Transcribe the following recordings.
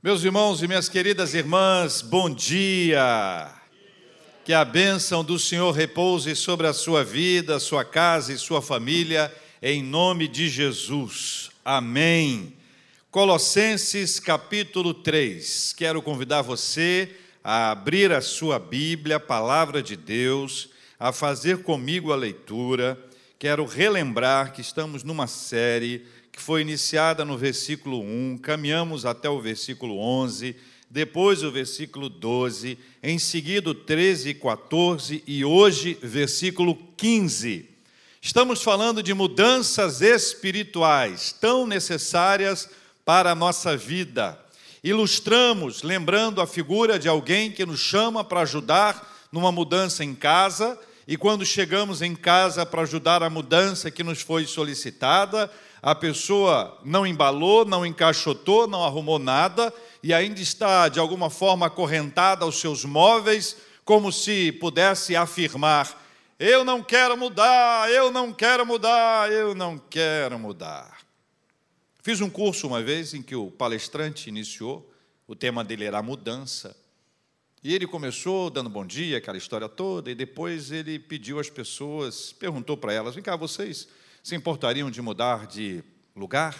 Meus irmãos e minhas queridas irmãs, bom dia. Que a bênção do Senhor repouse sobre a sua vida, sua casa e sua família, em nome de Jesus. Amém. Colossenses capítulo 3. Quero convidar você a abrir a sua Bíblia, a palavra de Deus, a fazer comigo a leitura. Quero relembrar que estamos numa série que foi iniciada no versículo 1, caminhamos até o versículo 11, depois o versículo 12, em seguida o 13 e 14 e hoje versículo 15. Estamos falando de mudanças espirituais tão necessárias para a nossa vida. Ilustramos lembrando a figura de alguém que nos chama para ajudar numa mudança em casa, e quando chegamos em casa para ajudar a mudança que nos foi solicitada, a pessoa não embalou, não encaixotou, não arrumou nada e ainda está de alguma forma acorrentada aos seus móveis, como se pudesse afirmar: Eu não quero mudar, eu não quero mudar, eu não quero mudar. Fiz um curso uma vez em que o palestrante iniciou, o tema dele era mudança. E ele começou dando bom dia, aquela história toda, e depois ele pediu às pessoas, perguntou para elas: vem cá, vocês se importariam de mudar de lugar?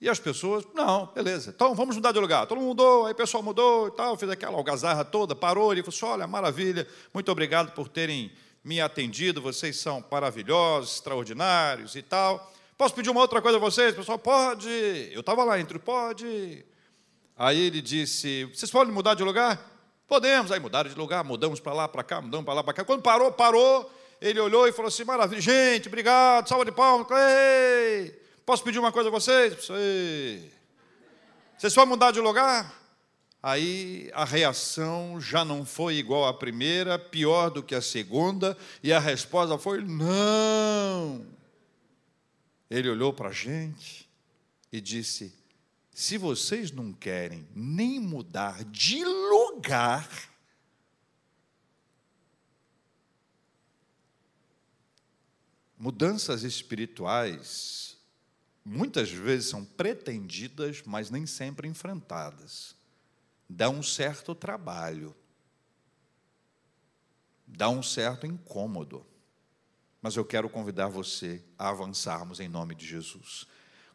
E as pessoas, não, beleza, então vamos mudar de lugar. Todo mundo mudou, aí o pessoal mudou e tal, fez aquela algazarra toda, parou, ele falou assim, olha, maravilha, muito obrigado por terem me atendido, vocês são maravilhosos, extraordinários e tal. Posso pedir uma outra coisa a vocês? O pessoal, pode. Eu estava lá entre, pode. Aí ele disse, vocês podem mudar de lugar? Podemos. Aí mudaram de lugar, mudamos para lá, para cá, mudamos para lá, para cá. Quando parou, parou ele olhou e falou assim: maravilha, gente, obrigado, salva de palmas. Ei, posso pedir uma coisa a vocês? Ei. Vocês vão mudar de lugar? Aí a reação já não foi igual à primeira, pior do que a segunda, e a resposta foi: não. Ele olhou para a gente e disse: se vocês não querem nem mudar de lugar, Mudanças espirituais muitas vezes são pretendidas, mas nem sempre enfrentadas. Dá um certo trabalho, dá um certo incômodo. Mas eu quero convidar você a avançarmos em nome de Jesus.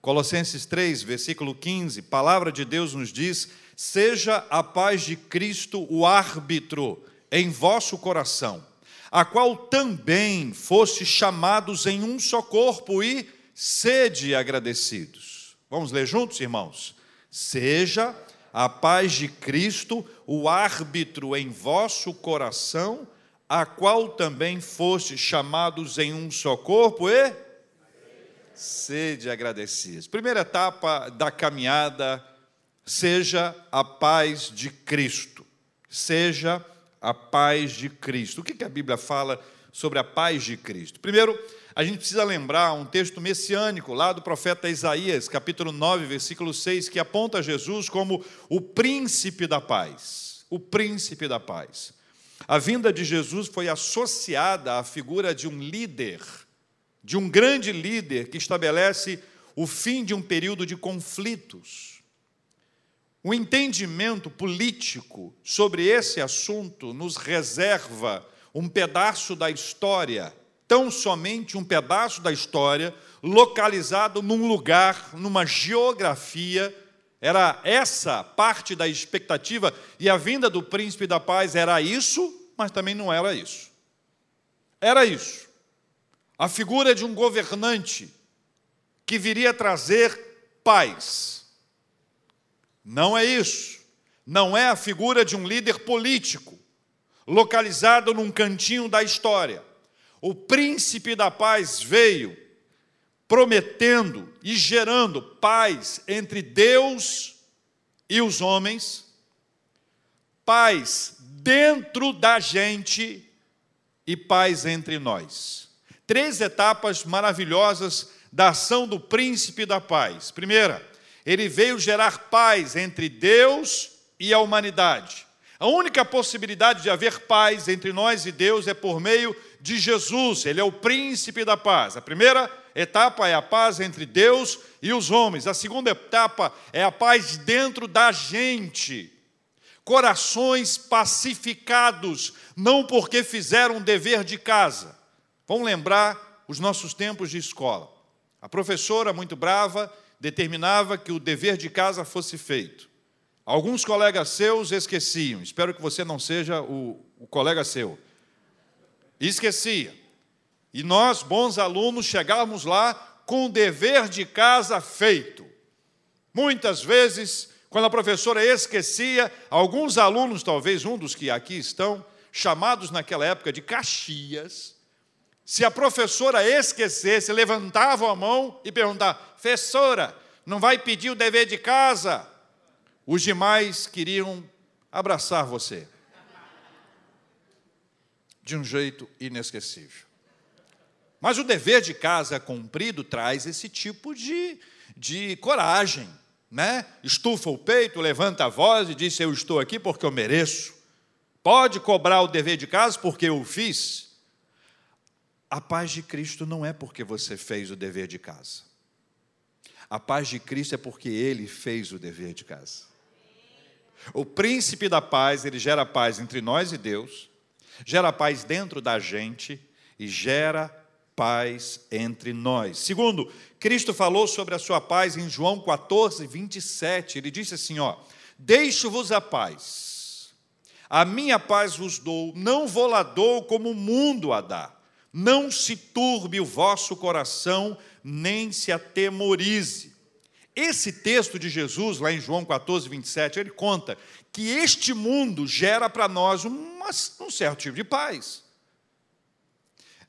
Colossenses 3, versículo 15, palavra de Deus nos diz: Seja a paz de Cristo o árbitro em vosso coração a qual também foste chamados em um só corpo e sede agradecidos. Vamos ler juntos, irmãos? Seja a paz de Cristo o árbitro em vosso coração, a qual também foste chamados em um só corpo e sede agradecidos. Primeira etapa da caminhada, seja a paz de Cristo. Seja a a paz de Cristo. O que a Bíblia fala sobre a paz de Cristo? Primeiro, a gente precisa lembrar um texto messiânico lá do profeta Isaías, capítulo 9, versículo 6, que aponta Jesus como o príncipe da paz. O príncipe da paz. A vinda de Jesus foi associada à figura de um líder, de um grande líder que estabelece o fim de um período de conflitos o entendimento político sobre esse assunto nos reserva um pedaço da história, tão somente um pedaço da história, localizado num lugar, numa geografia. Era essa parte da expectativa, e a vinda do príncipe da paz era isso, mas também não era isso. Era isso. A figura de um governante que viria trazer paz não é isso. Não é a figura de um líder político, localizado num cantinho da história. O príncipe da paz veio prometendo e gerando paz entre Deus e os homens, paz dentro da gente e paz entre nós. Três etapas maravilhosas da ação do príncipe da paz. Primeira, ele veio gerar paz entre Deus e a humanidade. A única possibilidade de haver paz entre nós e Deus é por meio de Jesus, ele é o príncipe da paz. A primeira etapa é a paz entre Deus e os homens. A segunda etapa é a paz dentro da gente. Corações pacificados, não porque fizeram o dever de casa. Vamos lembrar os nossos tempos de escola. A professora, muito brava, determinava que o dever de casa fosse feito. Alguns colegas seus esqueciam. Espero que você não seja o, o colega seu. Esquecia. E nós, bons alunos, chegávamos lá com o dever de casa feito. Muitas vezes, quando a professora esquecia, alguns alunos, talvez um dos que aqui estão, chamados naquela época de Caxias, se a professora esquecesse, levantavam a mão e perguntavam: professora, não vai pedir o dever de casa? Os demais queriam abraçar você. De um jeito inesquecível. Mas o dever de casa cumprido traz esse tipo de, de coragem, né? Estufa o peito, levanta a voz e diz: Eu estou aqui porque eu mereço. Pode cobrar o dever de casa porque eu fiz. A paz de Cristo não é porque você fez o dever de casa. A paz de Cristo é porque ele fez o dever de casa. O príncipe da paz, ele gera paz entre nós e Deus, gera paz dentro da gente e gera paz entre nós. Segundo, Cristo falou sobre a sua paz em João 14, 27. Ele disse assim: ó, deixo-vos a paz. A minha paz vos dou, não vou lá dou como o mundo a dá. Não se turbe o vosso coração, nem se atemorize. Esse texto de Jesus, lá em João 14, 27, ele conta que este mundo gera para nós uma, um certo tipo de paz.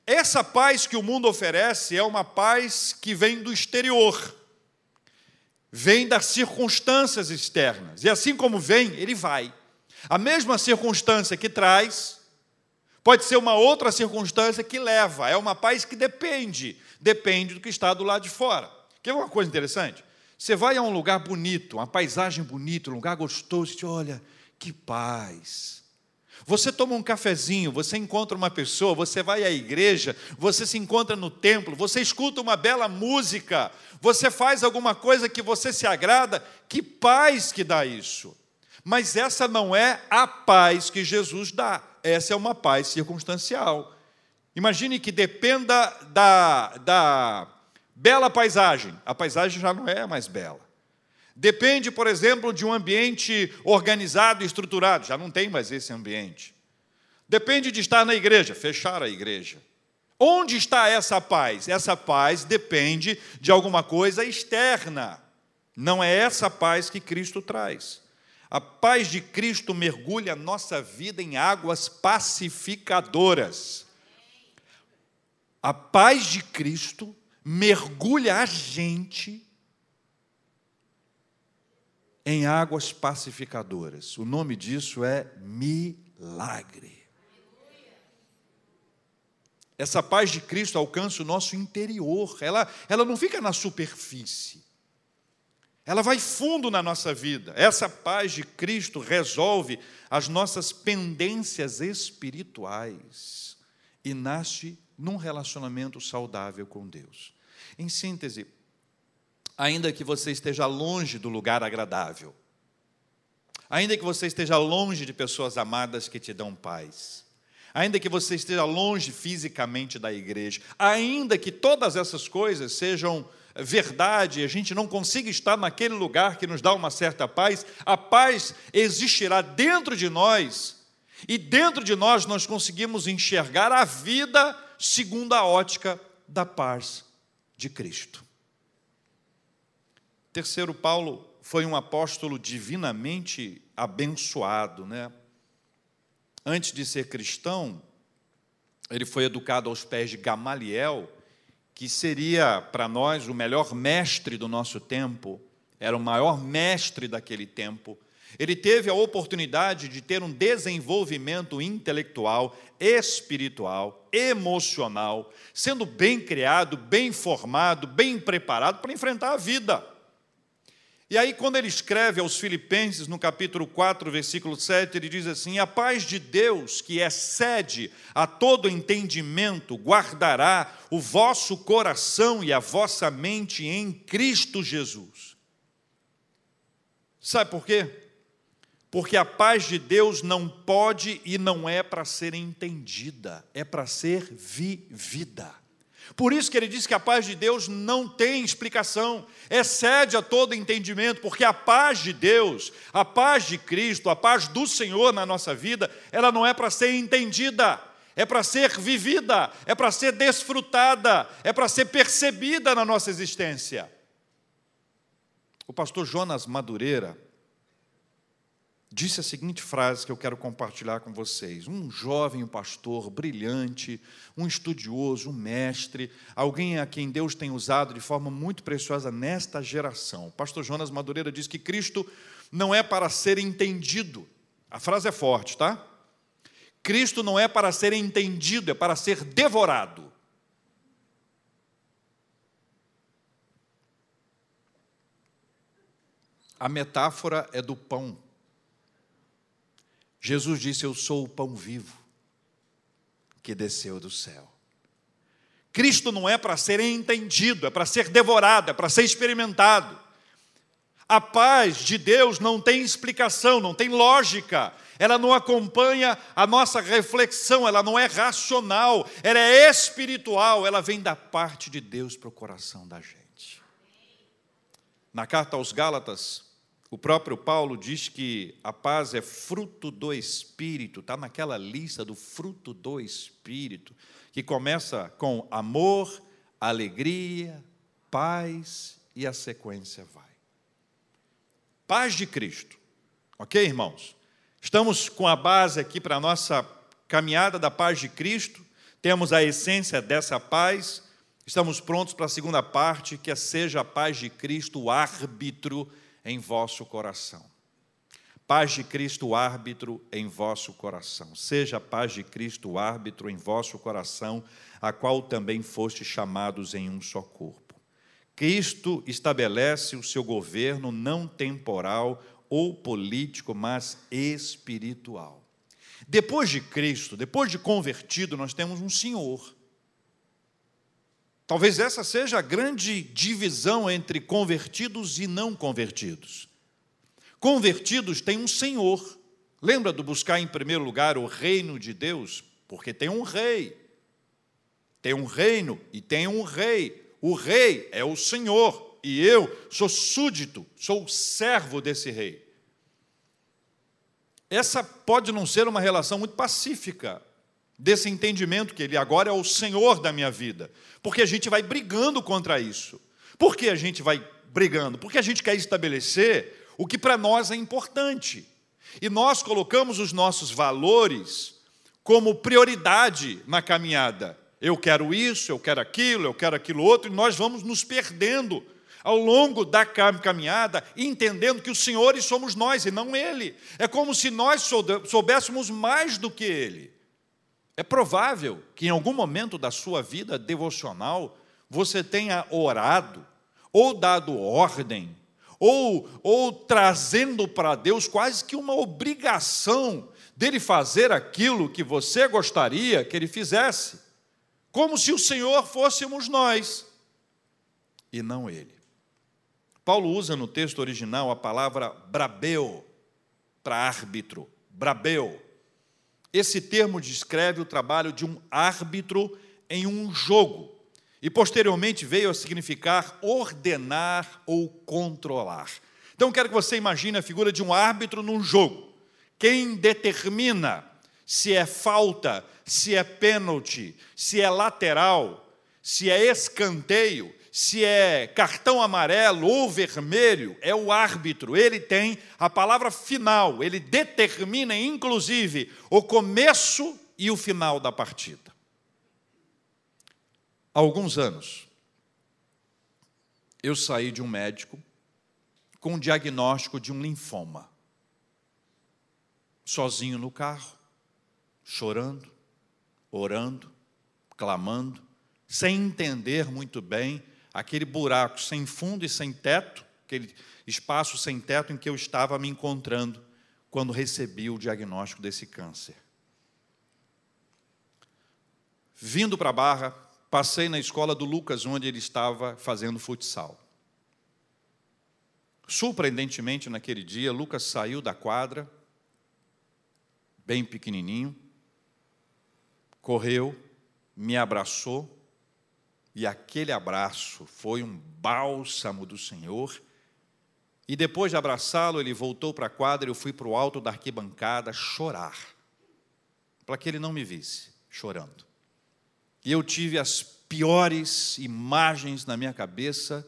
Essa paz que o mundo oferece é uma paz que vem do exterior, vem das circunstâncias externas. E assim como vem, ele vai. A mesma circunstância que traz, Pode ser uma outra circunstância que leva, é uma paz que depende, depende do que está do lado de fora. Quer uma coisa interessante? Você vai a um lugar bonito, uma paisagem bonita, um lugar gostoso, e olha, que paz. Você toma um cafezinho, você encontra uma pessoa, você vai à igreja, você se encontra no templo, você escuta uma bela música, você faz alguma coisa que você se agrada, que paz que dá isso. Mas essa não é a paz que Jesus dá essa é uma paz circunstancial. Imagine que dependa da, da bela paisagem, a paisagem já não é mais bela. Depende, por exemplo, de um ambiente organizado e estruturado, já não tem mais esse ambiente. Depende de estar na igreja, fechar a igreja. Onde está essa paz? Essa paz depende de alguma coisa externa. Não é essa paz que Cristo traz. A paz de Cristo mergulha a nossa vida em águas pacificadoras. A paz de Cristo mergulha a gente em águas pacificadoras. O nome disso é milagre. Essa paz de Cristo alcança o nosso interior, ela, ela não fica na superfície ela vai fundo na nossa vida. Essa paz de Cristo resolve as nossas pendências espirituais e nasce num relacionamento saudável com Deus. Em síntese, ainda que você esteja longe do lugar agradável, ainda que você esteja longe de pessoas amadas que te dão paz, ainda que você esteja longe fisicamente da igreja, ainda que todas essas coisas sejam verdade, a gente não consiga estar naquele lugar que nos dá uma certa paz, a paz existirá dentro de nós, e dentro de nós nós conseguimos enxergar a vida segundo a ótica da paz de Cristo. Terceiro, Paulo foi um apóstolo divinamente abençoado, né? Antes de ser cristão, ele foi educado aos pés de Gamaliel, que seria para nós o melhor mestre do nosso tempo, era o maior mestre daquele tempo. Ele teve a oportunidade de ter um desenvolvimento intelectual, espiritual, emocional, sendo bem criado, bem formado, bem preparado para enfrentar a vida. E aí, quando ele escreve aos Filipenses, no capítulo 4, versículo 7, ele diz assim: A paz de Deus, que excede a todo entendimento, guardará o vosso coração e a vossa mente em Cristo Jesus. Sabe por quê? Porque a paz de Deus não pode e não é para ser entendida, é para ser vivida. Por isso que ele diz que a paz de Deus não tem explicação, excede a todo entendimento, porque a paz de Deus, a paz de Cristo, a paz do Senhor na nossa vida, ela não é para ser entendida, é para ser vivida, é para ser desfrutada, é para ser percebida na nossa existência. O pastor Jonas Madureira, disse a seguinte frase que eu quero compartilhar com vocês. Um jovem pastor brilhante, um estudioso, um mestre, alguém a quem Deus tem usado de forma muito preciosa nesta geração. O pastor Jonas Madureira diz que Cristo não é para ser entendido. A frase é forte, tá? Cristo não é para ser entendido, é para ser devorado. A metáfora é do pão. Jesus disse: Eu sou o pão vivo que desceu do céu. Cristo não é para ser entendido, é para ser devorado, é para ser experimentado. A paz de Deus não tem explicação, não tem lógica, ela não acompanha a nossa reflexão, ela não é racional, ela é espiritual, ela vem da parte de Deus para o coração da gente. Na carta aos Gálatas, o próprio Paulo diz que a paz é fruto do Espírito, está naquela lista do fruto do Espírito, que começa com amor, alegria, paz e a sequência vai. Paz de Cristo, ok, irmãos? Estamos com a base aqui para a nossa caminhada da paz de Cristo, temos a essência dessa paz, estamos prontos para a segunda parte, que seja a paz de Cristo o árbitro em vosso coração. Paz de Cristo, árbitro em vosso coração. Seja paz de Cristo, árbitro em vosso coração, a qual também foste chamados em um só corpo. Cristo estabelece o seu governo não temporal ou político, mas espiritual. Depois de Cristo, depois de convertido, nós temos um Senhor. Talvez essa seja a grande divisão entre convertidos e não convertidos. Convertidos têm um Senhor. Lembra do buscar em primeiro lugar o reino de Deus? Porque tem um rei. Tem um reino e tem um rei. O rei é o Senhor e eu sou súdito, sou servo desse rei. Essa pode não ser uma relação muito pacífica, desse entendimento que Ele agora é o Senhor da minha vida, porque a gente vai brigando contra isso. Por que a gente vai brigando? Porque a gente quer estabelecer o que para nós é importante. E nós colocamos os nossos valores como prioridade na caminhada. Eu quero isso, eu quero aquilo, eu quero aquilo outro, e nós vamos nos perdendo ao longo da caminhada, entendendo que os senhores somos nós e não ele. É como se nós soubéssemos mais do que ele. É provável que em algum momento da sua vida devocional você tenha orado, ou dado ordem, ou, ou trazendo para Deus quase que uma obrigação dele fazer aquilo que você gostaria que ele fizesse, como se o Senhor fôssemos nós e não ele. Paulo usa no texto original a palavra brabeu para árbitro, brabeu. Esse termo descreve o trabalho de um árbitro em um jogo e posteriormente veio a significar ordenar ou controlar. Então quero que você imagine a figura de um árbitro num jogo. Quem determina se é falta, se é pênalti, se é lateral, se é escanteio, se é cartão amarelo ou vermelho, é o árbitro. Ele tem a palavra final, ele determina, inclusive, o começo e o final da partida. Há alguns anos, eu saí de um médico com um diagnóstico de um linfoma. Sozinho no carro, chorando, orando, clamando, sem entender muito bem aquele buraco sem fundo e sem teto aquele espaço sem teto em que eu estava me encontrando quando recebi o diagnóstico desse câncer. Vindo para a Barra, passei na escola do Lucas, onde ele estava fazendo futsal. Surpreendentemente, naquele dia, Lucas saiu da quadra, bem pequenininho, correu, me abraçou, e aquele abraço foi um bálsamo do Senhor. E depois de abraçá-lo, ele voltou para a quadra e eu fui para o alto da arquibancada chorar, para que ele não me visse chorando. E eu tive as piores imagens na minha cabeça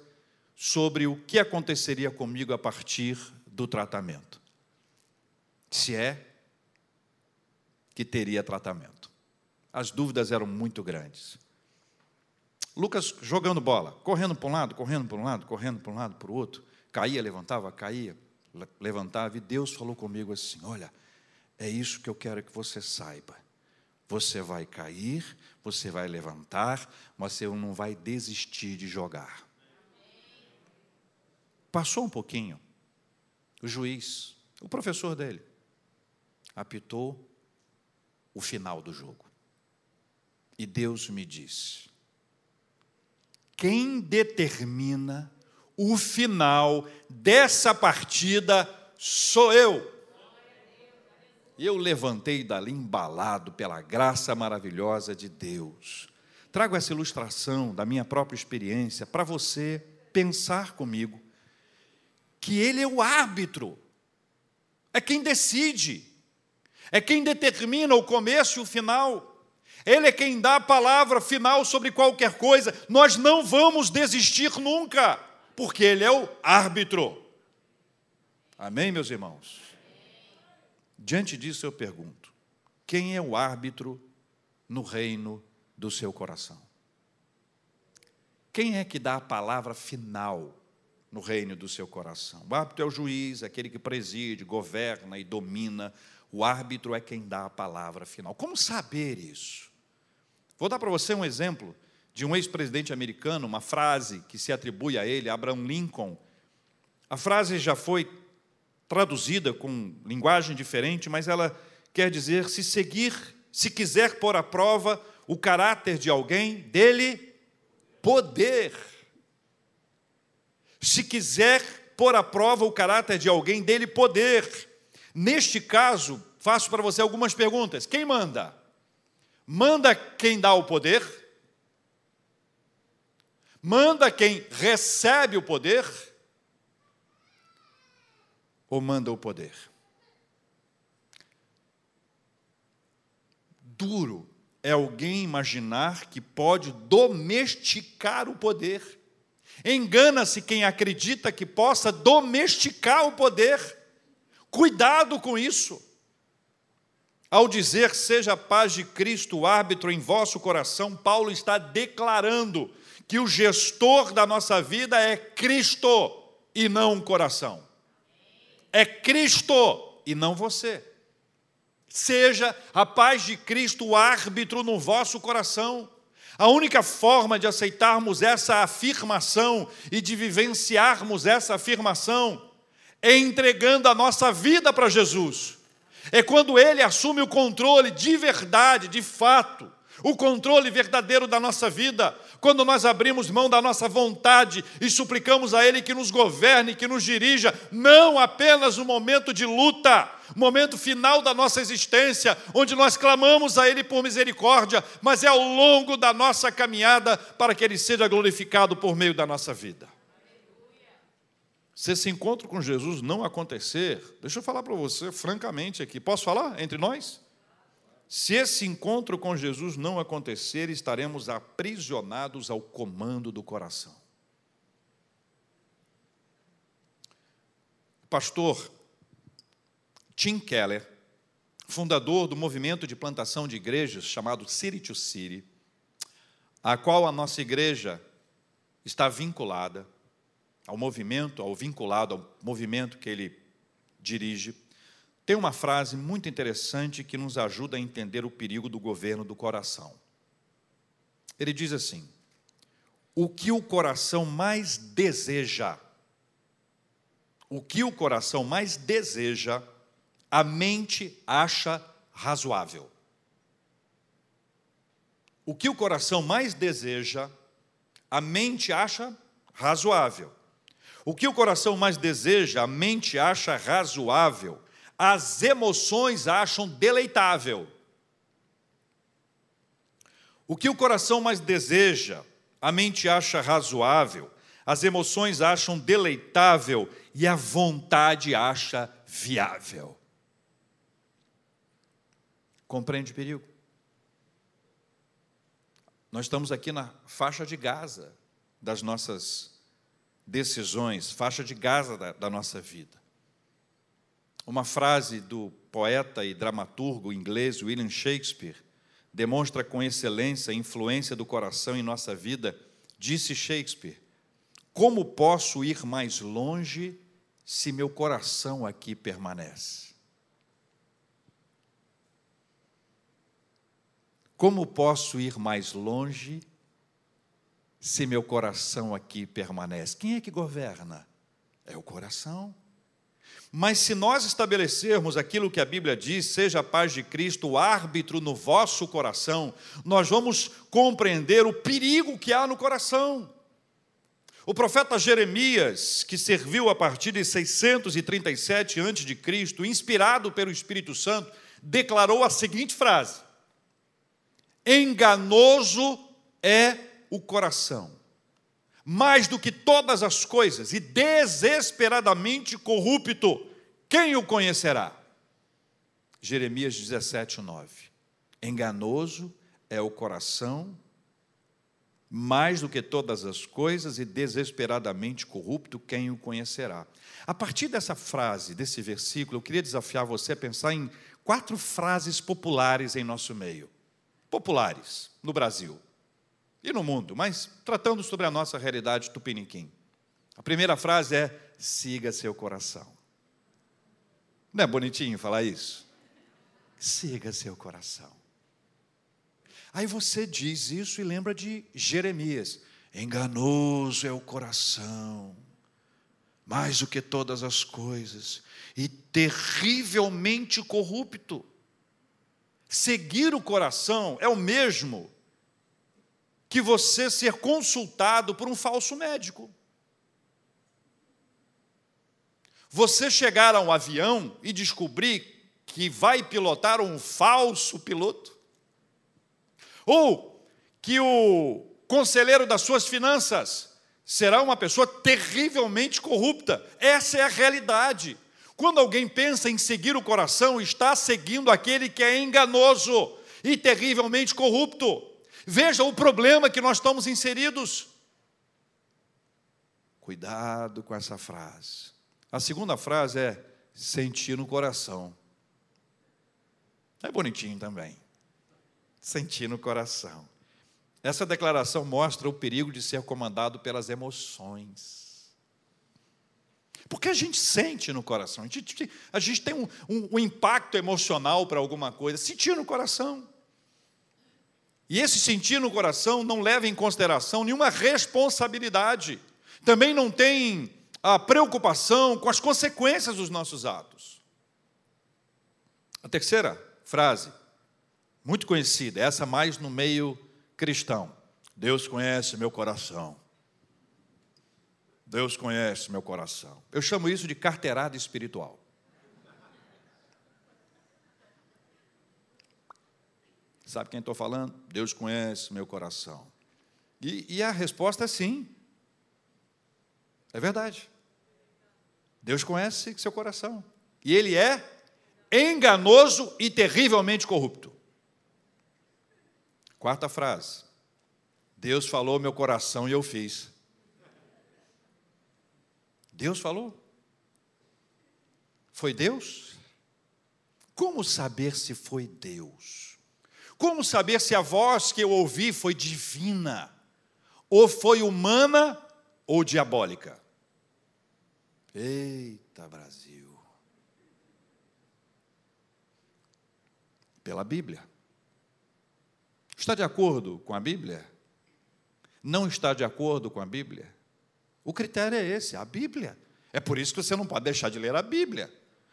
sobre o que aconteceria comigo a partir do tratamento. Se é que teria tratamento. As dúvidas eram muito grandes. Lucas jogando bola, correndo para um lado, correndo para um lado, correndo para um lado, para o outro, caía, levantava, caía, levantava, e Deus falou comigo assim: Olha, é isso que eu quero que você saiba. Você vai cair, você vai levantar, mas você não vai desistir de jogar. Passou um pouquinho, o juiz, o professor dele, apitou o final do jogo. E Deus me disse: quem determina o final dessa partida sou eu. Eu levantei dali embalado pela graça maravilhosa de Deus. Trago essa ilustração da minha própria experiência para você pensar comigo que Ele é o árbitro, é quem decide, é quem determina o começo e o final. Ele é quem dá a palavra final sobre qualquer coisa. Nós não vamos desistir nunca, porque Ele é o árbitro. Amém, meus irmãos? Diante disso eu pergunto: quem é o árbitro no reino do seu coração? Quem é que dá a palavra final no reino do seu coração? O árbitro é o juiz, aquele que preside, governa e domina. O árbitro é quem dá a palavra final. Como saber isso? Vou dar para você um exemplo de um ex-presidente americano, uma frase que se atribui a ele, Abraham Lincoln. A frase já foi traduzida com linguagem diferente, mas ela quer dizer: se seguir, se quiser pôr à prova o caráter de alguém, dele poder. Se quiser pôr à prova o caráter de alguém, dele poder. Neste caso, faço para você algumas perguntas: quem manda? Manda quem dá o poder? Manda quem recebe o poder? Ou manda o poder? Duro é alguém imaginar que pode domesticar o poder. Engana-se quem acredita que possa domesticar o poder. Cuidado com isso. Ao dizer seja a paz de Cristo o árbitro em vosso coração, Paulo está declarando que o gestor da nossa vida é Cristo e não o coração. É Cristo e não você. Seja a paz de Cristo o árbitro no vosso coração. A única forma de aceitarmos essa afirmação e de vivenciarmos essa afirmação é entregando a nossa vida para Jesus é quando Ele assume o controle de verdade, de fato, o controle verdadeiro da nossa vida, quando nós abrimos mão da nossa vontade e suplicamos a Ele que nos governe, que nos dirija, não apenas no momento de luta, momento final da nossa existência, onde nós clamamos a Ele por misericórdia, mas é ao longo da nossa caminhada para que Ele seja glorificado por meio da nossa vida se esse encontro com Jesus não acontecer, deixa eu falar para você francamente aqui, posso falar entre nós? Se esse encontro com Jesus não acontecer, estaremos aprisionados ao comando do coração. Pastor Tim Keller, fundador do movimento de plantação de igrejas chamado City to City, a qual a nossa igreja está vinculada, ao movimento, ao vinculado ao movimento que ele dirige, tem uma frase muito interessante que nos ajuda a entender o perigo do governo do coração. Ele diz assim: O que o coração mais deseja O que o coração mais deseja, a mente acha razoável. O que o coração mais deseja, a mente acha razoável. O que o coração mais deseja, a mente acha razoável. As emoções acham deleitável. O que o coração mais deseja, a mente acha razoável, as emoções acham deleitável e a vontade acha viável. Compreende o perigo? Nós estamos aqui na faixa de Gaza das nossas decisões, faixa de Gaza da, da nossa vida. Uma frase do poeta e dramaturgo inglês William Shakespeare demonstra com excelência a influência do coração em nossa vida. Disse Shakespeare: Como posso ir mais longe se meu coração aqui permanece? Como posso ir mais longe se meu coração aqui permanece? Quem é que governa? É o coração. Mas se nós estabelecermos aquilo que a Bíblia diz, seja a paz de Cristo o árbitro no vosso coração, nós vamos compreender o perigo que há no coração. O profeta Jeremias, que serviu a partir de 637 a.C., inspirado pelo Espírito Santo, declarou a seguinte frase: Enganoso é o coração, mais do que todas as coisas, e desesperadamente corrupto, quem o conhecerá? Jeremias 17, 9. Enganoso é o coração, mais do que todas as coisas, e desesperadamente corrupto, quem o conhecerá? A partir dessa frase, desse versículo, eu queria desafiar você a pensar em quatro frases populares em nosso meio. Populares no Brasil e no mundo, mas tratando sobre a nossa realidade tupiniquim. A primeira frase é: siga seu coração. Não é bonitinho falar isso? Siga seu coração. Aí você diz isso e lembra de Jeremias: enganoso é o coração, mais do que todas as coisas, e terrivelmente corrupto. Seguir o coração é o mesmo que você ser consultado por um falso médico. Você chegar a um avião e descobrir que vai pilotar um falso piloto. Ou que o conselheiro das suas finanças será uma pessoa terrivelmente corrupta. Essa é a realidade. Quando alguém pensa em seguir o coração, está seguindo aquele que é enganoso e terrivelmente corrupto. Veja o problema que nós estamos inseridos. Cuidado com essa frase. A segunda frase é sentir no coração. É bonitinho também. Sentir no coração. Essa declaração mostra o perigo de ser comandado pelas emoções. Porque a gente sente no coração, a gente, a gente tem um, um, um impacto emocional para alguma coisa, sentir no coração. E esse sentir no coração não leva em consideração nenhuma responsabilidade. Também não tem a preocupação com as consequências dos nossos atos. A terceira frase, muito conhecida, essa mais no meio cristão. Deus conhece meu coração. Deus conhece meu coração. Eu chamo isso de carteirada espiritual. Sabe quem estou falando? Deus conhece meu coração. E, e a resposta é sim. É verdade. Deus conhece seu coração. E ele é enganoso e terrivelmente corrupto. Quarta frase. Deus falou meu coração e eu fiz. Deus falou? Foi Deus? Como saber se foi Deus? Como saber se a voz que eu ouvi foi divina, ou foi humana ou diabólica? Eita, Brasil. Pela Bíblia. Está de acordo com a Bíblia? Não está de acordo com a Bíblia? O critério é esse, a Bíblia. É por isso que você não pode deixar de ler a Bíblia.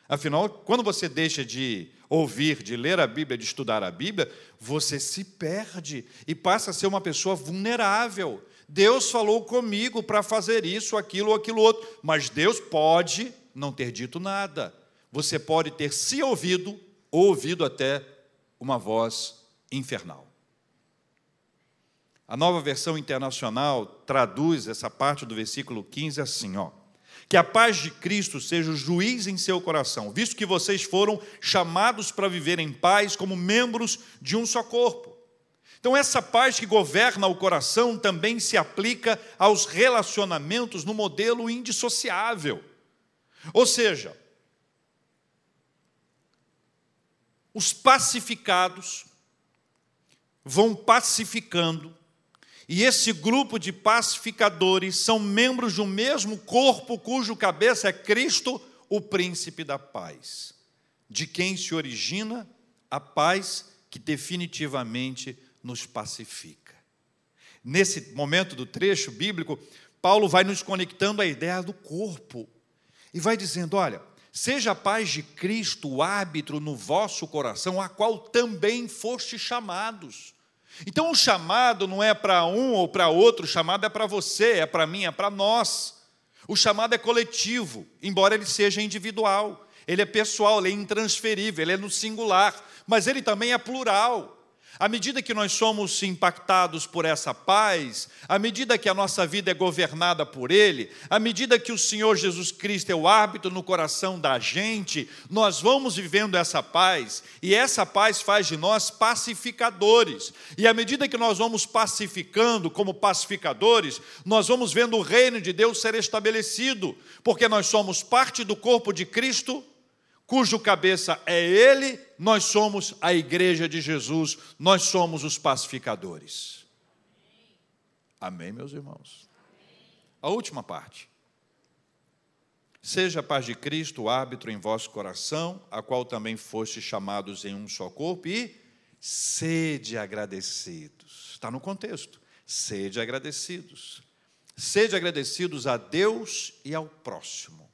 Afinal, quando você deixa de ouvir, de ler a Bíblia, de estudar a Bíblia, você se perde e passa a ser uma pessoa vulnerável. Deus falou comigo para fazer isso, aquilo ou aquilo outro, mas Deus pode não ter dito nada. Você pode ter se ouvido ou ouvido até uma voz infernal. A nova versão internacional traduz essa parte do versículo 15 assim, ó: Que a paz de Cristo seja o juiz em seu coração, visto que vocês foram chamados para viver em paz como membros de um só corpo. Então, essa paz que governa o coração também se aplica aos relacionamentos no modelo indissociável. Ou seja, os pacificados vão pacificando, e esse grupo de pacificadores são membros de um mesmo corpo cujo cabeça é Cristo, o príncipe da paz, de quem se origina a paz que definitivamente nos pacifica. Nesse momento do trecho bíblico, Paulo vai nos conectando à ideia do corpo e vai dizendo: olha, Seja a paz de Cristo o árbitro no vosso coração, a qual também foste chamados. Então o chamado não é para um ou para outro, o chamado é para você, é para mim, é para nós. O chamado é coletivo, embora ele seja individual. Ele é pessoal, ele é intransferível, ele é no singular, mas ele também é plural. À medida que nós somos impactados por essa paz, à medida que a nossa vida é governada por Ele, à medida que o Senhor Jesus Cristo é o árbitro no coração da gente, nós vamos vivendo essa paz, e essa paz faz de nós pacificadores. E à medida que nós vamos pacificando como pacificadores, nós vamos vendo o reino de Deus ser estabelecido, porque nós somos parte do corpo de Cristo cujo cabeça é Ele, nós somos a igreja de Jesus, nós somos os pacificadores. Amém, meus irmãos? A última parte. Seja a paz de Cristo o árbitro em vosso coração, a qual também foste chamados em um só corpo, e sede agradecidos. Está no contexto. Sede agradecidos. Sede agradecidos a Deus e ao próximo.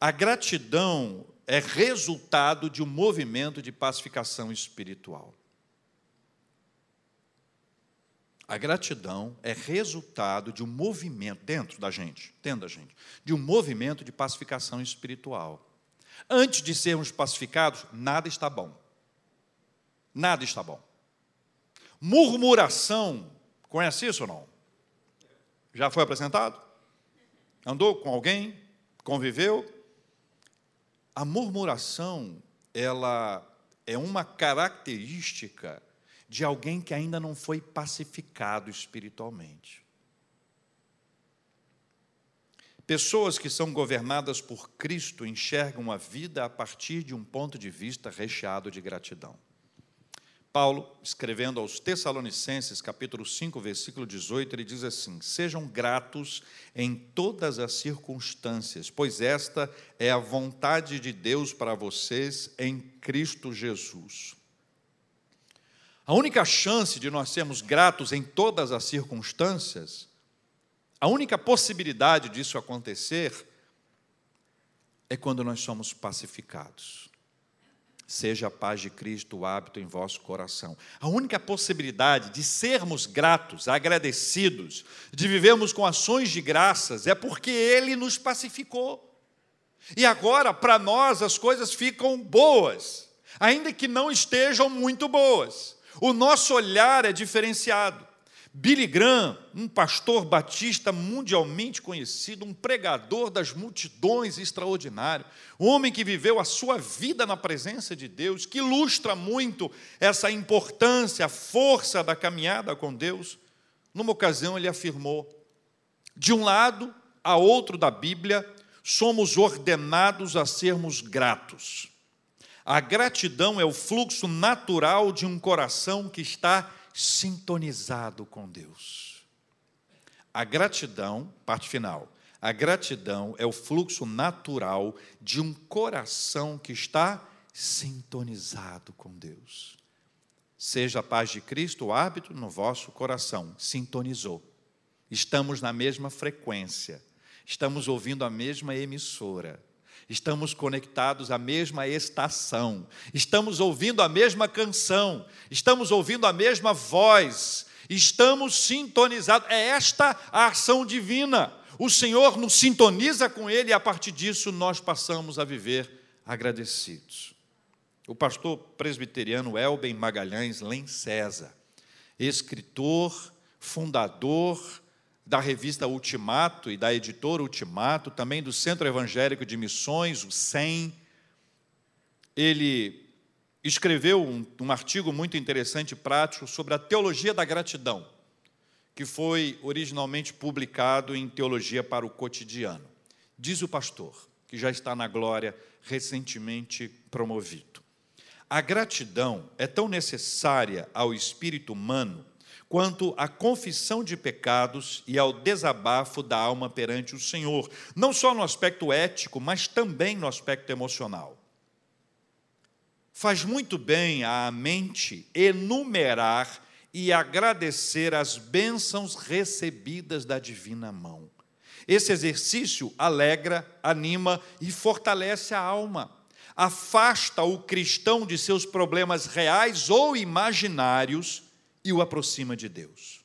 A gratidão é resultado de um movimento de pacificação espiritual. A gratidão é resultado de um movimento dentro da gente, dentro da gente, de um movimento de pacificação espiritual. Antes de sermos pacificados, nada está bom. Nada está bom. Murmuração, conhece isso ou não? Já foi apresentado? Andou com alguém? Conviveu? A murmuração, ela é uma característica de alguém que ainda não foi pacificado espiritualmente. Pessoas que são governadas por Cristo enxergam a vida a partir de um ponto de vista recheado de gratidão. Paulo, escrevendo aos Tessalonicenses, capítulo 5, versículo 18, ele diz assim: Sejam gratos em todas as circunstâncias, pois esta é a vontade de Deus para vocês em Cristo Jesus. A única chance de nós sermos gratos em todas as circunstâncias, a única possibilidade disso acontecer, é quando nós somos pacificados. Seja a paz de Cristo o hábito em vosso coração. A única possibilidade de sermos gratos, agradecidos, de vivermos com ações de graças, é porque Ele nos pacificou. E agora, para nós, as coisas ficam boas, ainda que não estejam muito boas. O nosso olhar é diferenciado. Billy Graham, um pastor batista mundialmente conhecido, um pregador das multidões extraordinário, um homem que viveu a sua vida na presença de Deus, que ilustra muito essa importância, a força da caminhada com Deus. Numa ocasião ele afirmou: de um lado a outro da Bíblia, somos ordenados a sermos gratos. A gratidão é o fluxo natural de um coração que está sintonizado com Deus. A gratidão, parte final, a gratidão é o fluxo natural de um coração que está sintonizado com Deus. Seja a paz de Cristo o hábito no vosso coração, sintonizou. Estamos na mesma frequência. estamos ouvindo a mesma emissora, estamos conectados à mesma estação, estamos ouvindo a mesma canção, estamos ouvindo a mesma voz, estamos sintonizados. É esta a ação divina. O Senhor nos sintoniza com Ele e a partir disso nós passamos a viver agradecidos. O pastor presbiteriano Elben Magalhães Len César, escritor, fundador da revista Ultimato e da editora Ultimato, também do Centro Evangélico de Missões, o SEM. Ele escreveu um, um artigo muito interessante e prático sobre a teologia da gratidão, que foi originalmente publicado em Teologia para o Cotidiano. Diz o pastor, que já está na glória, recentemente promovido. A gratidão é tão necessária ao espírito humano quanto à confissão de pecados e ao desabafo da alma perante o Senhor, não só no aspecto ético, mas também no aspecto emocional. Faz muito bem à mente enumerar e agradecer as bênçãos recebidas da divina mão. Esse exercício alegra, anima e fortalece a alma. Afasta o cristão de seus problemas reais ou imaginários e o aproxima de Deus.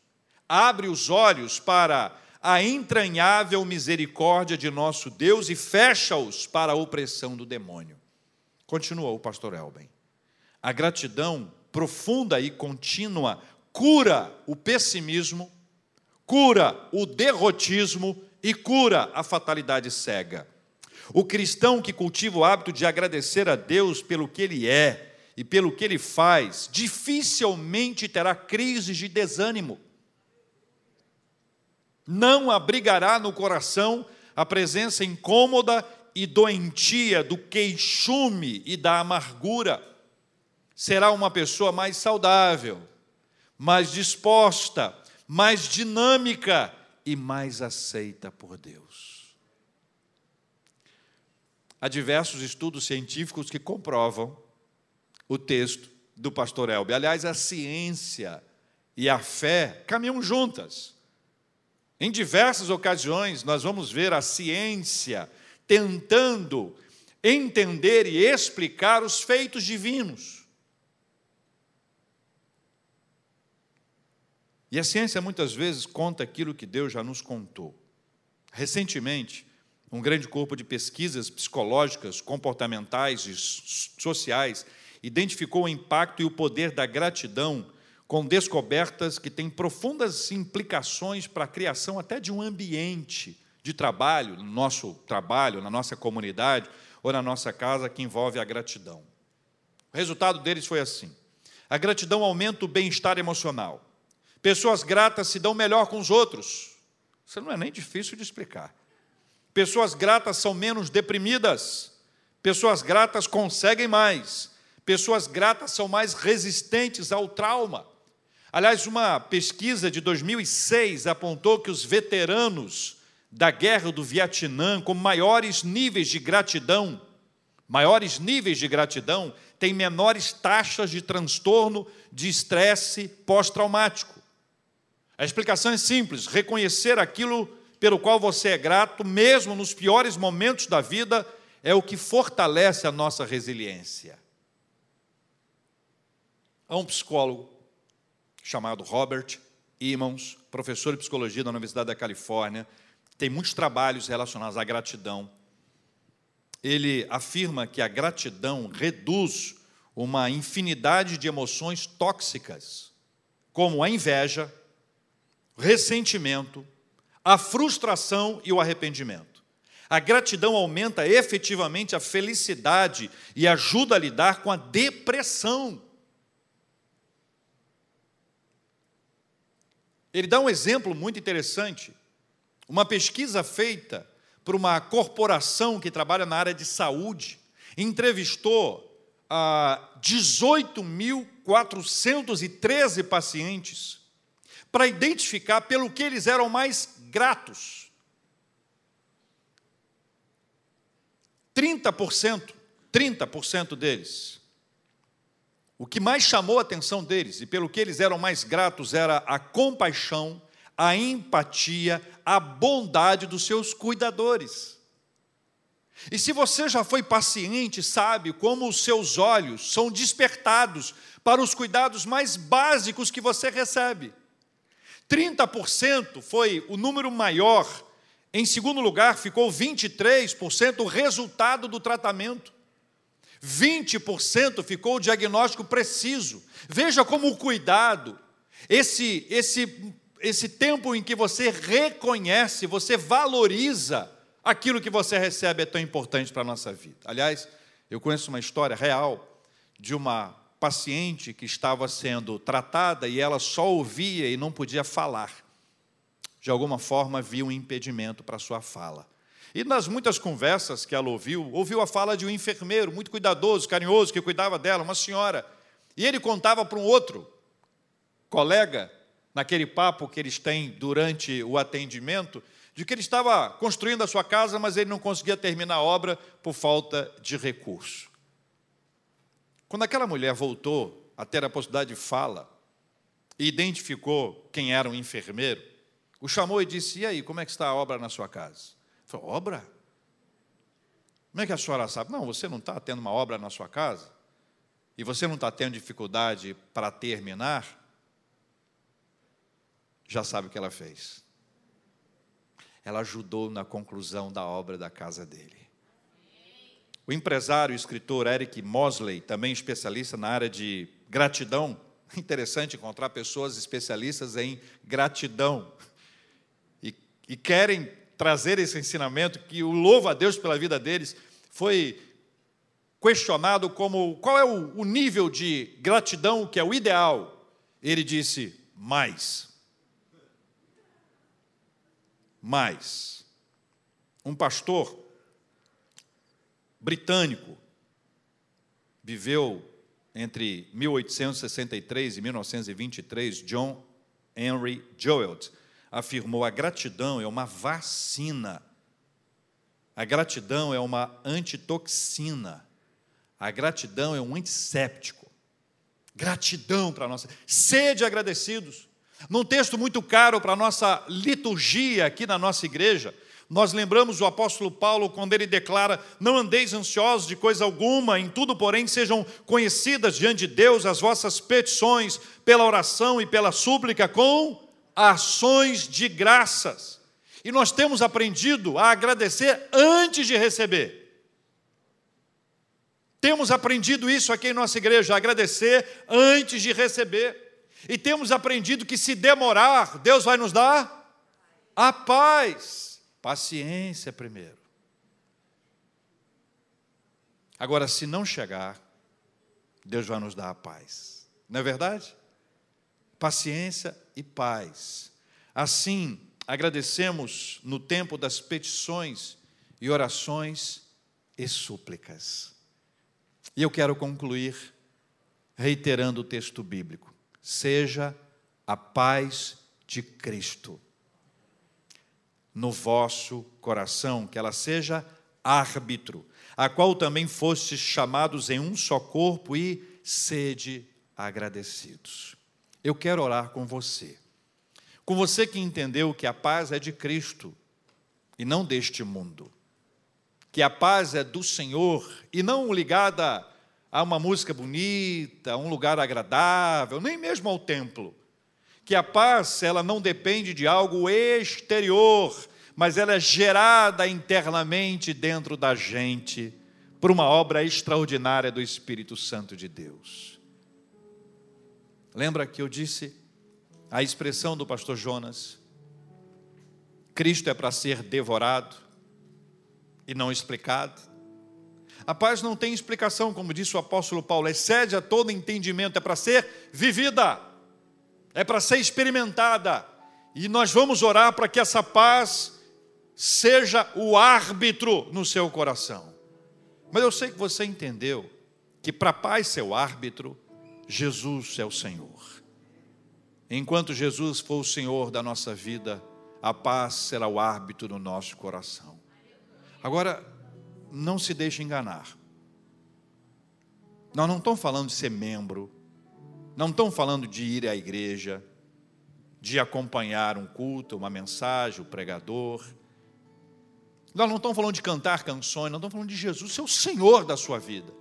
Abre os olhos para a entranhável misericórdia de nosso Deus e fecha-os para a opressão do demônio. Continuou o pastor Elben. A gratidão profunda e contínua cura o pessimismo, cura o derrotismo e cura a fatalidade cega. O cristão que cultiva o hábito de agradecer a Deus pelo que ele é, e pelo que ele faz, dificilmente terá crises de desânimo. Não abrigará no coração a presença incômoda e doentia do queixume e da amargura. Será uma pessoa mais saudável, mais disposta, mais dinâmica e mais aceita por Deus. Há diversos estudos científicos que comprovam o texto do pastor Elbe. Aliás, a ciência e a fé caminham juntas. Em diversas ocasiões, nós vamos ver a ciência tentando entender e explicar os feitos divinos. E a ciência muitas vezes conta aquilo que Deus já nos contou. Recentemente, um grande corpo de pesquisas psicológicas, comportamentais e sociais identificou o impacto e o poder da gratidão com descobertas que têm profundas implicações para a criação até de um ambiente de trabalho, no nosso trabalho, na nossa comunidade ou na nossa casa, que envolve a gratidão. O resultado deles foi assim: a gratidão aumenta o bem-estar emocional. Pessoas gratas se dão melhor com os outros. Isso não é nem difícil de explicar. Pessoas gratas são menos deprimidas. Pessoas gratas conseguem mais. Pessoas gratas são mais resistentes ao trauma. Aliás, uma pesquisa de 2006 apontou que os veteranos da guerra do Vietnã, com maiores níveis de gratidão, maiores níveis de gratidão, têm menores taxas de transtorno de estresse pós-traumático. A explicação é simples: reconhecer aquilo pelo qual você é grato, mesmo nos piores momentos da vida, é o que fortalece a nossa resiliência. Há um psicólogo chamado Robert Emmons, professor de psicologia da Universidade da Califórnia, tem muitos trabalhos relacionados à gratidão. Ele afirma que a gratidão reduz uma infinidade de emoções tóxicas, como a inveja, ressentimento, a frustração e o arrependimento. A gratidão aumenta efetivamente a felicidade e ajuda a lidar com a depressão. Ele dá um exemplo muito interessante. Uma pesquisa feita por uma corporação que trabalha na área de saúde entrevistou ah, 18.413 pacientes para identificar pelo que eles eram mais gratos. 30%, 30% deles o que mais chamou a atenção deles e pelo que eles eram mais gratos era a compaixão, a empatia, a bondade dos seus cuidadores. E se você já foi paciente, sabe como os seus olhos são despertados para os cuidados mais básicos que você recebe. 30% foi o número maior. Em segundo lugar, ficou 23% o resultado do tratamento. 20% ficou o diagnóstico preciso. Veja como o cuidado, esse, esse, esse tempo em que você reconhece, você valoriza aquilo que você recebe é tão importante para a nossa vida. Aliás, eu conheço uma história real de uma paciente que estava sendo tratada e ela só ouvia e não podia falar. De alguma forma havia um impedimento para a sua fala. E nas muitas conversas que ela ouviu, ouviu a fala de um enfermeiro muito cuidadoso, carinhoso, que cuidava dela, uma senhora. E ele contava para um outro colega, naquele papo que eles têm durante o atendimento, de que ele estava construindo a sua casa, mas ele não conseguia terminar a obra por falta de recurso. Quando aquela mulher voltou a ter a possibilidade de fala e identificou quem era o enfermeiro, o chamou e disse: E aí, como é que está a obra na sua casa? Falou: Obra? Como é que a senhora sabe? Não, você não está tendo uma obra na sua casa? E você não está tendo dificuldade para terminar? Já sabe o que ela fez. Ela ajudou na conclusão da obra da casa dele. O empresário e escritor Eric Mosley, também especialista na área de gratidão, interessante encontrar pessoas especialistas em gratidão e, e querem trazer esse ensinamento que o louvo a Deus pela vida deles foi questionado como qual é o, o nível de gratidão que é o ideal. Ele disse mais. Mais. Um pastor britânico, viveu entre 1863 e 1923, John Henry Jowett, afirmou: a gratidão é uma vacina, a gratidão é uma antitoxina, a gratidão é um antisséptico. Gratidão para nossa. Sede agradecidos. Num texto muito caro para a nossa liturgia aqui na nossa igreja, nós lembramos o apóstolo Paulo quando ele declara: Não andeis ansiosos de coisa alguma, em tudo, porém, sejam conhecidas diante de Deus as vossas petições, pela oração e pela súplica, com ações de graças. E nós temos aprendido a agradecer antes de receber. Temos aprendido isso aqui em nossa igreja, agradecer antes de receber. E temos aprendido que se demorar, Deus vai nos dar a paz. Paciência primeiro. Agora, se não chegar, Deus vai nos dar a paz. Não é verdade? Paciência e paz. Assim, agradecemos no tempo das petições e orações e súplicas. E eu quero concluir reiterando o texto bíblico: seja a paz de Cristo no vosso coração, que ela seja árbitro, a qual também fostes chamados em um só corpo e sede agradecidos. Eu quero orar com você. Com você que entendeu que a paz é de Cristo e não deste mundo. Que a paz é do Senhor e não ligada a uma música bonita, a um lugar agradável, nem mesmo ao templo que a paz ela não depende de algo exterior, mas ela é gerada internamente dentro da gente por uma obra extraordinária do Espírito Santo de Deus. Lembra que eu disse a expressão do pastor Jonas? Cristo é para ser devorado e não explicado. A paz não tem explicação, como disse o apóstolo Paulo, excede a todo entendimento, é para ser vivida é para ser experimentada. E nós vamos orar para que essa paz seja o árbitro no seu coração. Mas eu sei que você entendeu que para a paz ser o árbitro, Jesus é o Senhor. Enquanto Jesus for o Senhor da nossa vida, a paz será o árbitro no nosso coração. Agora, não se deixe enganar. Nós não estamos falando de ser membro, não estão falando de ir à igreja, de acompanhar um culto, uma mensagem, o pregador. Nós não estamos falando de cantar canções, nós estamos falando de Jesus ser o Senhor da sua vida.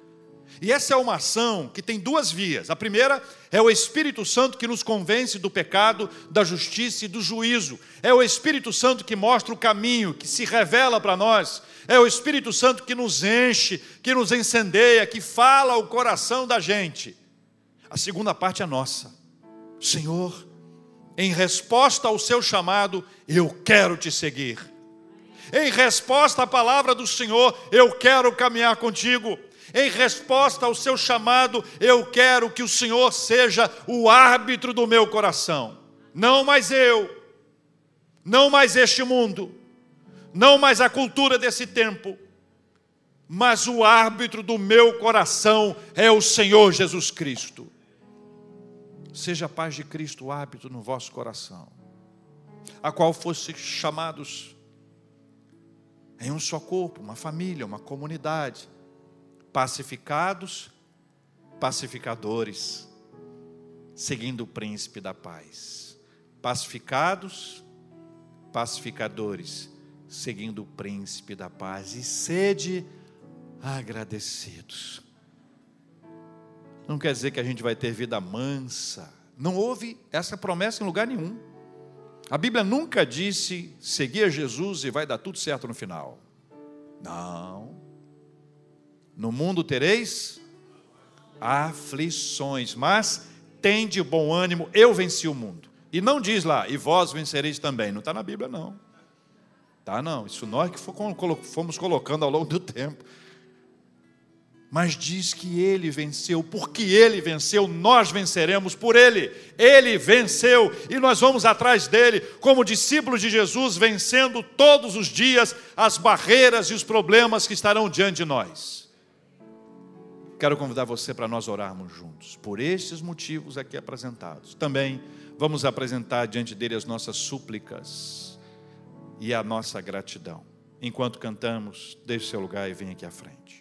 E essa é uma ação que tem duas vias. A primeira é o Espírito Santo que nos convence do pecado, da justiça e do juízo. É o Espírito Santo que mostra o caminho, que se revela para nós. É o Espírito Santo que nos enche, que nos incendeia, que fala o coração da gente. A segunda parte é nossa. Senhor, em resposta ao seu chamado, eu quero te seguir. Em resposta à palavra do Senhor, eu quero caminhar contigo. Em resposta ao seu chamado, eu quero que o Senhor seja o árbitro do meu coração. Não mais eu, não mais este mundo, não mais a cultura desse tempo, mas o árbitro do meu coração é o Senhor Jesus Cristo. Seja a paz de Cristo o árbitro no vosso coração, a qual fosse chamados em um só corpo, uma família, uma comunidade pacificados, pacificadores, seguindo o príncipe da paz. Pacificados, pacificadores, seguindo o príncipe da paz. E sede agradecidos. Não quer dizer que a gente vai ter vida mansa. Não houve essa promessa em lugar nenhum. A Bíblia nunca disse seguir a Jesus e vai dar tudo certo no final. Não. No mundo tereis aflições, mas tem de bom ânimo, eu venci o mundo. E não diz lá, e vós vencereis também. Não está na Bíblia, não. Tá, não. Isso nós que fomos colocando ao longo do tempo. Mas diz que ele venceu, porque ele venceu, nós venceremos por ele. Ele venceu e nós vamos atrás dele, como discípulos de Jesus, vencendo todos os dias as barreiras e os problemas que estarão diante de nós. Quero convidar você para nós orarmos juntos, por estes motivos aqui apresentados. Também vamos apresentar diante dele as nossas súplicas e a nossa gratidão. Enquanto cantamos, deixe seu lugar e venha aqui à frente.